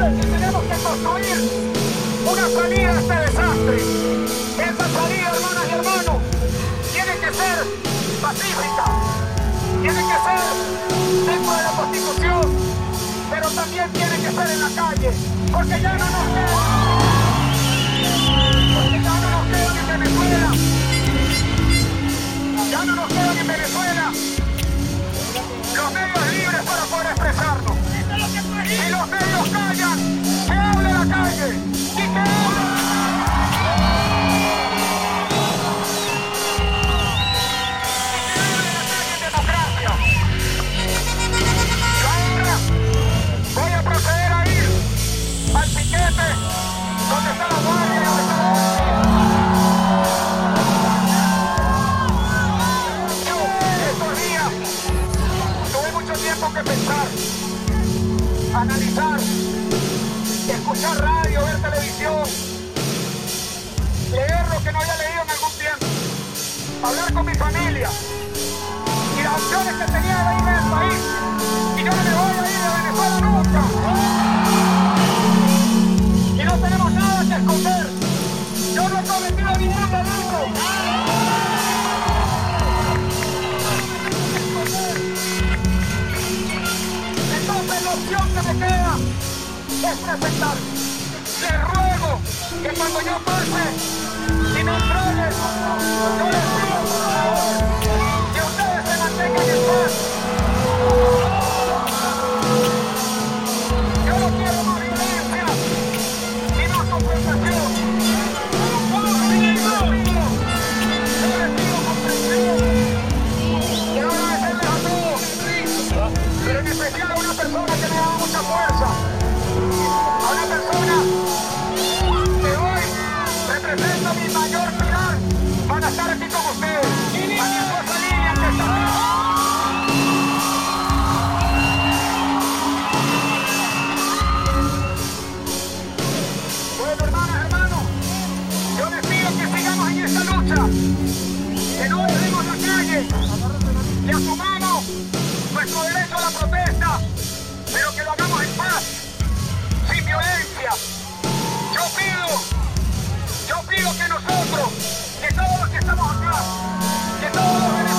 y tenemos que construir una salida a este desastre. Esa salida, hermanas y hermanos, tiene que ser pacífica, tiene que ser dentro de la Constitución, pero también tiene que ser en la calle, porque ya no nos queda, porque ya no nos queda en Venezuela, ya no nos queda en Venezuela escuchar radio, ver televisión, leer lo que no había leído en algún tiempo, hablar con mi familia y las opciones que tenía de irme del país. Y yo no me voy a ir de Venezuela nunca. Es presentar. Les ruego que cuando yo pase protesta, pero que lo hagamos en paz, sin violencia. Yo pido, yo pido que nosotros, que todos los que estamos acá, que todos los